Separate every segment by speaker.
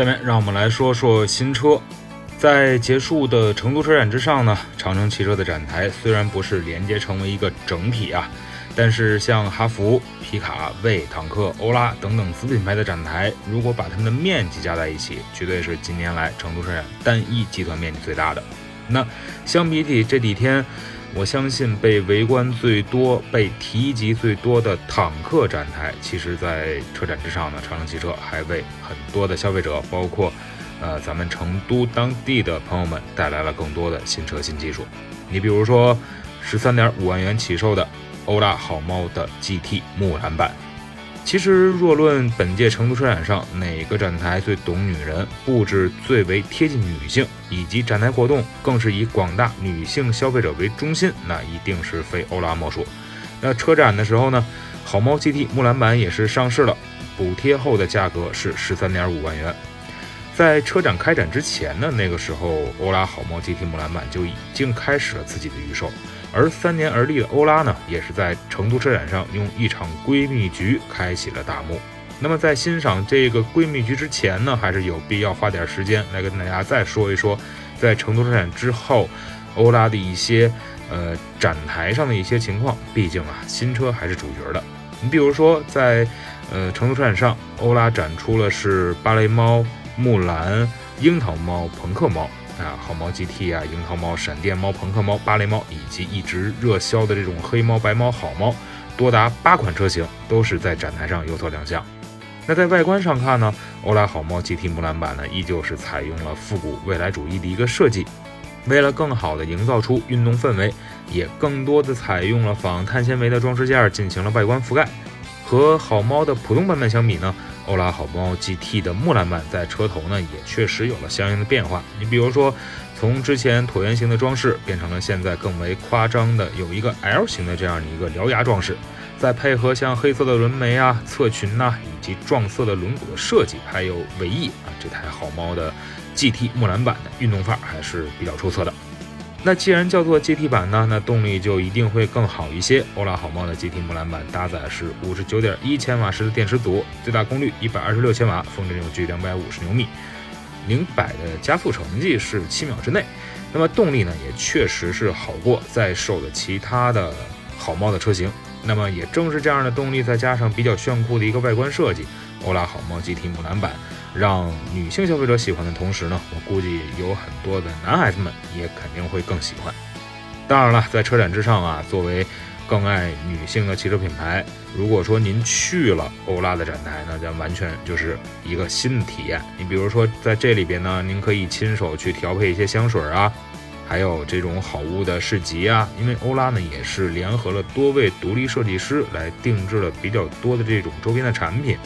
Speaker 1: 下面让我们来说说新车。在结束的成都车展之上呢，长城汽车的展台虽然不是连接成为一个整体啊，但是像哈弗、皮卡、魏、坦克、欧拉等等子品牌的展台，如果把它们的面积加在一起，绝对是近年来成都车展单一集团面积最大的。那相比起这几天，我相信被围观最多、被提及最多的坦克展台，其实，在车展之上呢，长城汽车还为很多的消费者，包括，呃，咱们成都当地的朋友们带来了更多的新车新技术。你比如说，十三点五万元起售的欧拉好猫的 GT 木兰版。其实，若论本届成都车展上哪个展台最懂女人，布置最为贴近女性，以及展台活动更是以广大女性消费者为中心，那一定是非欧拉莫属。那车展的时候呢，好猫 GT 木兰版也是上市了，补贴后的价格是十三点五万元。在车展开展之前呢，那个时候欧拉好猫 GT 木兰版就已经开始了自己的预售。而三年而立的欧拉呢，也是在成都车展上用一场闺蜜局开启了大幕。那么在欣赏这个闺蜜局之前呢，还是有必要花点时间来跟大家再说一说，在成都车展之后，欧拉的一些呃展台上的一些情况。毕竟啊，新车还是主角的。你比如说，在呃成都车展上，欧拉展出了是芭蕾猫、木兰、樱桃猫、朋克猫。啊，好猫 GT 啊，樱桃猫、闪电猫、朋克猫、芭蕾猫，以及一直热销的这种黑猫、白猫、好猫，多达八款车型都是在展台上有所亮相。那在外观上看呢，欧拉好猫 GT 木兰版呢，依旧是采用了复古未来主义的一个设计。为了更好的营造出运动氛围，也更多的采用了仿碳纤维的装饰件进行了外观覆盖。和好猫的普通版本相比呢？欧拉好猫 GT 的木兰版在车头呢，也确实有了相应的变化。你比如说，从之前椭圆形的装饰变成了现在更为夸张的有一个 L 型的这样的一个獠牙装饰，再配合像黑色的轮眉啊、侧裙呐，以及撞色的轮毂的设计，还有尾翼啊，这台好猫的 GT 木兰版的运动范儿还是比较出色的。那既然叫做 GT 版呢，那动力就一定会更好一些。欧拉好猫的 GT 木兰版搭载是五十九点一千瓦时的电池组，最大功率一百二十六千瓦，峰值扭矩两百五十牛米，零百的加速成绩是七秒之内。那么动力呢，也确实是好过在售的其他的好猫的车型。那么也正是这样的动力，再加上比较炫酷的一个外观设计，欧拉好猫 GT 木兰版。让女性消费者喜欢的同时呢，我估计有很多的男孩子们也肯定会更喜欢。当然了，在车展之上啊，作为更爱女性的汽车品牌，如果说您去了欧拉的展台，那将完全就是一个新的体验。你比如说在这里边呢，您可以亲手去调配一些香水啊，还有这种好物的市集啊。因为欧拉呢也是联合了多位独立设计师来定制了比较多的这种周边的产品。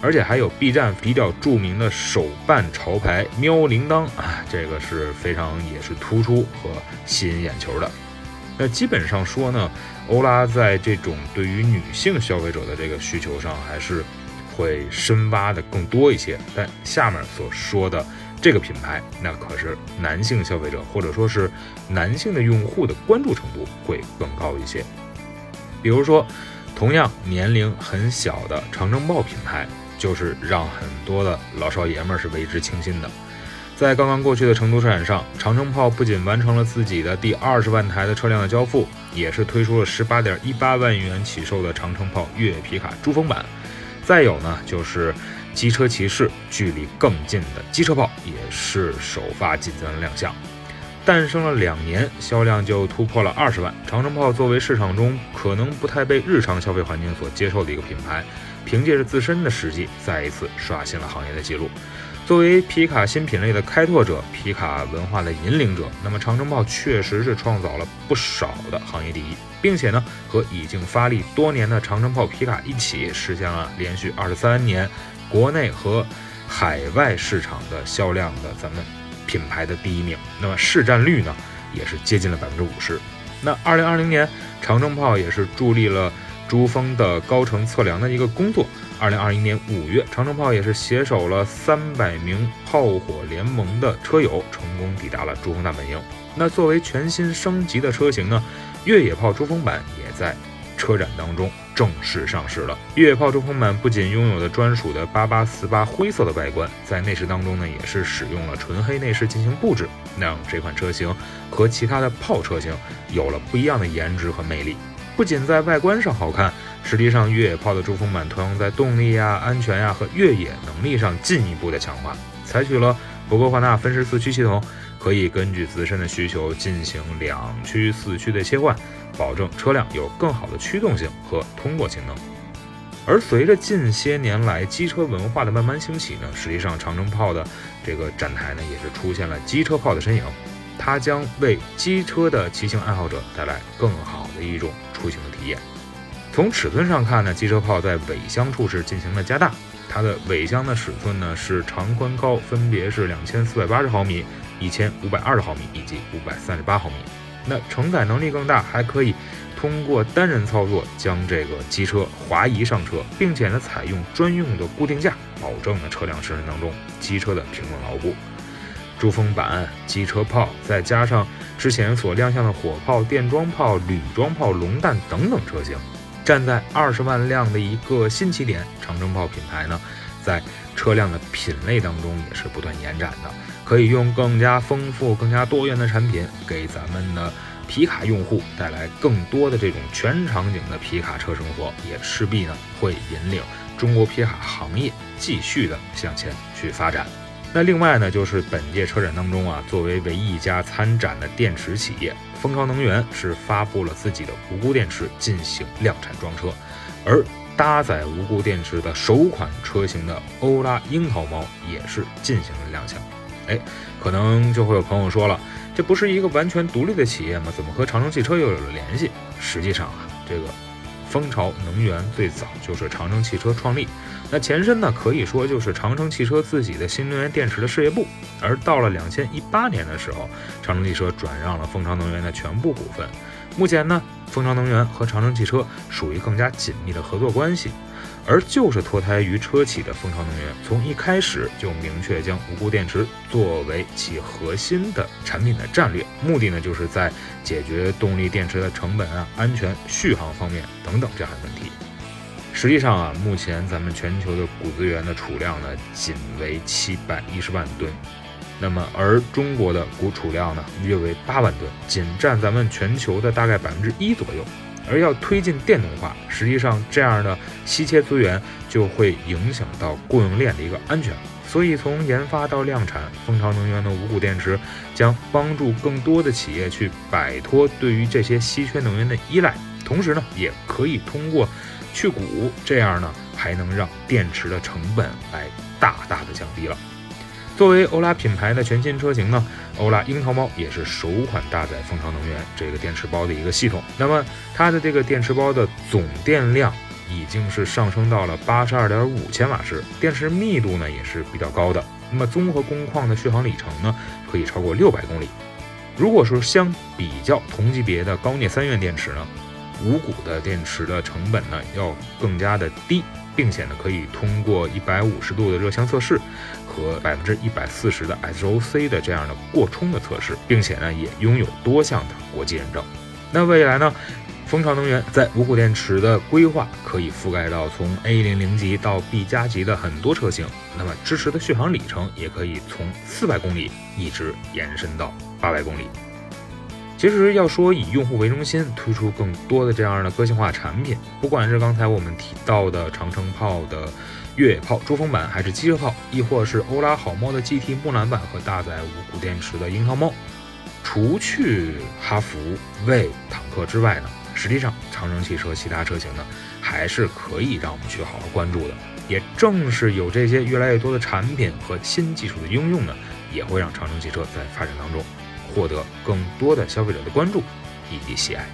Speaker 1: 而且还有 B 站比较著名的手办潮牌喵铃铛 啊，这个是非常也是突出和吸引眼球的。那基本上说呢，欧拉在这种对于女性消费者的这个需求上，还是会深挖的更多一些。但下面所说的这个品牌，那可是男性消费者或者说是男性的用户的关注程度会更高一些。比如说，同样年龄很小的长城豹品牌。就是让很多的老少爷们儿是为之倾心的。在刚刚过去的成都车展上，长城炮不仅完成了自己的第二十万台的车辆的交付，也是推出了十八点一八万元起售的长城炮越野皮卡珠峰版。再有呢，就是机车骑士距离更近的机车炮也是首发进行了亮相。诞生了两年，销量就突破了二十万。长城炮作为市场中可能不太被日常消费环境所接受的一个品牌。凭借着自身的实际，再一次刷新了行业的记录。作为皮卡新品类的开拓者，皮卡文化的引领者，那么长城炮确实是创造了不少的行业第一，并且呢，和已经发力多年的长城炮皮卡一起，实现了连续二十三年国内和海外市场的销量的咱们品牌的第一名。那么市占率呢，也是接近了百分之五十。那二零二零年，长征炮也是助力了珠峰的高程测量的一个工作。二零二一年五月，长征炮也是携手了三百名炮火联盟的车友，成功抵达了珠峰大本营。那作为全新升级的车型呢，越野炮珠峰版也在车展当中正式上市了。越野炮珠峰版不仅拥有了专属的八八四八灰色的外观，在内饰当中呢，也是使用了纯黑内饰进行布置，让这款车型和其他的炮车型有了不一样的颜值和魅力。不仅在外观上好看。实际上，越野炮的珠峰版同样在动力呀、安全呀和越野能力上进一步的强化，采取了博格华纳分时四驱系统，可以根据自身的需求进行两驱四驱的切换，保证车辆有更好的驱动性和通过性能。而随着近些年来机车文化的慢慢兴起呢，实际上长城炮的这个展台呢也是出现了机车炮的身影，它将为机车的骑行爱好者带来更好的一种出行的体验。从尺寸上看呢，机车炮在尾箱处是进行了加大，它的尾箱的尺寸呢是长宽高分别是两千四百八十毫米、一千五百二十毫米以及五百三十八毫米。那承载能力更大，还可以通过单人操作将这个机车滑移上车，并且呢采用专用的固定架，保证了车辆行驶当中机车的平稳牢固。珠峰版机车炮再加上之前所亮相的火炮、电装炮、铝装炮、龙弹等等车型。站在二十万辆的一个新起点，长征炮品牌呢，在车辆的品类当中也是不断延展的，可以用更加丰富、更加多元的产品，给咱们的皮卡用户带来更多的这种全场景的皮卡车生活，也势必呢会引领中国皮卡行业继续的向前去发展。那另外呢，就是本届车展当中啊，作为唯一一家参展的电池企业，蜂巢能源是发布了自己的无钴电池进行量产装车，而搭载无钴电池的首款车型的欧拉樱桃猫也是进行了亮相。哎，可能就会有朋友说了，这不是一个完全独立的企业吗？怎么和长城汽车又有了联系？实际上啊，这个。蜂巢能源最早就是长城汽车创立，那前身呢可以说就是长城汽车自己的新能源电池的事业部。而到了两千一八年的时候，长城汽车转让了蜂巢能源的全部股份。目前呢，蜂巢能源和长城汽车属于更加紧密的合作关系。而就是脱胎于车企的蜂巢能源，从一开始就明确将无钴电池作为其核心的产品的战略，目的呢，就是在解决动力电池的成本啊、安全、续航方面等等这样的问题。实际上啊，目前咱们全球的钴资源的储量呢，仅为七百一十万吨，那么而中国的钴储量呢，约为八万吨，仅占咱们全球的大概百分之一左右。而要推进电动化，实际上这样的稀缺资源就会影响到供应链的一个安全。所以从研发到量产，蜂巢能源的无钴电池将帮助更多的企业去摆脱对于这些稀缺能源的依赖，同时呢，也可以通过去钴，这样呢，还能让电池的成本来大大的降低了。作为欧拉品牌的全新车型呢，欧拉樱桃猫也是首款搭载蜂巢能源这个电池包的一个系统。那么它的这个电池包的总电量已经是上升到了八十二点五千瓦时，电池密度呢也是比较高的。那么综合工况的续航里程呢，可以超过六百公里。如果说相比较同级别的高镍三元电池呢，无钴的电池的成本呢要更加的低。并且呢，可以通过一百五十度的热箱测试和百分之一百四十的 SOC 的这样的过充的测试，并且呢，也拥有多项的国际认证。那未来呢，蜂巢能源在无钴电池的规划可以覆盖到从 A 零零级到 B 加级的很多车型，那么支持的续航里程也可以从四百公里一直延伸到八百公里。其实要说以用户为中心推出更多的这样的个性化产品，不管是刚才我们提到的长城炮的越野炮珠峰版，还是机车炮，亦或是欧拉好猫的 GT 木兰版和搭载无钴电池的樱桃猫，除去哈弗、魏坦克之外呢，实际上长城汽车其他车型呢，还是可以让我们去好好关注的。也正是有这些越来越多的产品和新技术的应用呢，也会让长城汽车在发展当中。获得更多的消费者的关注以及喜爱。